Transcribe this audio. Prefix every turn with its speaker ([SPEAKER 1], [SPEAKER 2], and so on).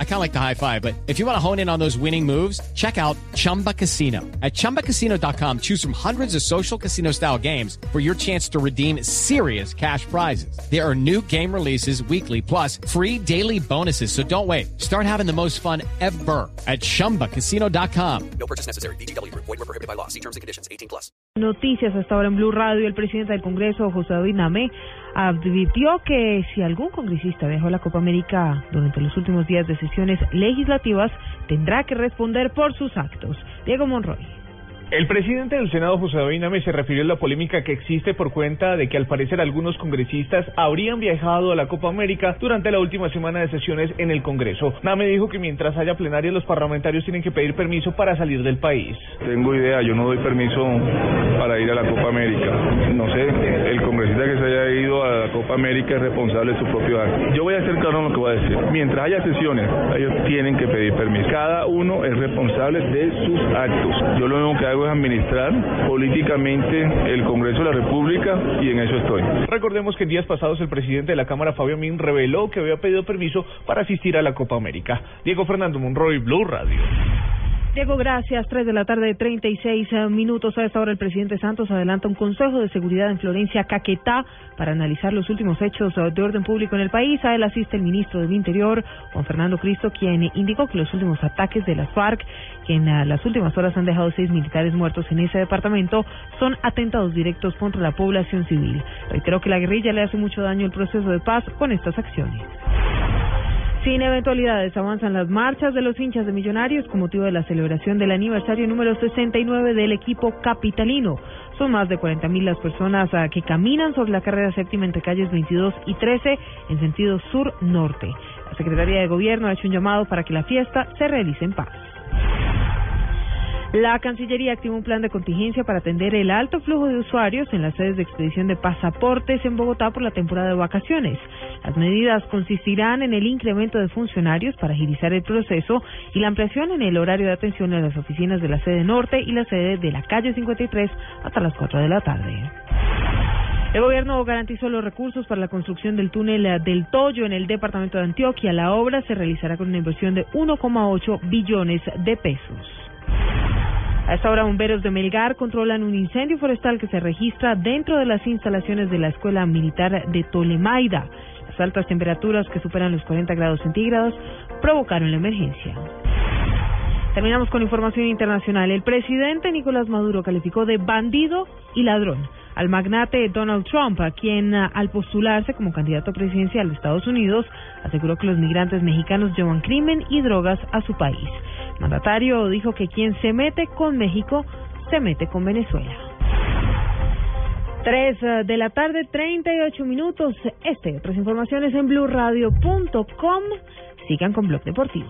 [SPEAKER 1] I kind of like the high five, but if you want to hone in on those winning moves, check out Chumba Casino. At ChumbaCasino.com, choose from hundreds of social casino style games for your chance to redeem serious cash prizes. There are new game releases weekly, plus free daily bonuses. So don't wait. Start having the most fun ever at ChumbaCasino.com.
[SPEAKER 2] No purchase necessary. BGW. Void were prohibited by law. See terms and conditions. 18 plus.
[SPEAKER 3] Noticias hasta ahora en Blue Radio. El presidente del Congreso, José David Name, advirtió que si algún congresista dejó la Copa América durante los últimos días de sesiones legislativas, tendrá que responder por sus actos. Diego Monroy.
[SPEAKER 4] El presidente del Senado, José David Name, se refirió a la polémica que existe por cuenta de que al parecer algunos congresistas habrían viajado a la Copa América durante la última semana de sesiones en el Congreso. Name dijo que mientras haya plenaria los parlamentarios tienen que pedir permiso para salir del país.
[SPEAKER 5] Tengo idea, yo no doy permiso para ir a la Copa América. No sé, el congresista que se haya ido a Copa América es responsable de su propio acto. Yo voy a hacer claro lo que voy a decir. Mientras haya sesiones, ellos tienen que pedir permiso. Cada uno es responsable de sus actos. Yo lo único que hago es administrar políticamente el Congreso de la República y en eso estoy.
[SPEAKER 4] Recordemos que días pasados el presidente de la Cámara, Fabio Min, reveló que había pedido permiso para asistir a la Copa América. Diego Fernando Monroy, Blue Radio.
[SPEAKER 3] Diego, gracias. Tres de la tarde, 36 eh, minutos. A esta hora, el presidente Santos adelanta un consejo de seguridad en Florencia, Caquetá, para analizar los últimos hechos eh, de orden público en el país. A él asiste el ministro del Interior, Juan Fernando Cristo, quien indicó que los últimos ataques de las FARC, que en eh, las últimas horas han dejado seis militares muertos en ese departamento, son atentados directos contra la población civil. Reiteró que la guerrilla le hace mucho daño al proceso de paz con estas acciones. Sin eventualidades, avanzan las marchas de los hinchas de Millonarios con motivo de la celebración del aniversario número 69 del equipo capitalino. Son más de 40.000 las personas ah, que caminan sobre la carrera séptima entre calles 22 y 13 en sentido sur-norte. La Secretaría de Gobierno ha hecho un llamado para que la fiesta se realice en paz. La Cancillería activó un plan de contingencia para atender el alto flujo de usuarios en las sedes de expedición de pasaportes en Bogotá por la temporada de vacaciones. Las medidas consistirán en el incremento de funcionarios para agilizar el proceso y la ampliación en el horario de atención en las oficinas de la sede norte y la sede de la calle 53 hasta las 4 de la tarde. El gobierno garantizó los recursos para la construcción del túnel del Toyo en el departamento de Antioquia. La obra se realizará con una inversión de 1,8 billones de pesos. A esta hora, bomberos de Melgar controlan un incendio forestal que se registra dentro de las instalaciones de la Escuela Militar de Tolemaida. Las altas temperaturas que superan los 40 grados centígrados provocaron la emergencia. Terminamos con información internacional. El presidente Nicolás Maduro calificó de bandido y ladrón al magnate Donald Trump, a quien al postularse como candidato presidencial de Estados Unidos aseguró que los migrantes mexicanos llevan crimen y drogas a su país mandatario dijo que quien se mete con México se mete con Venezuela. Tres eh, de la tarde, 38 minutos. Este y otras informaciones en blueradio.com. Sigan con Blog Deportivo.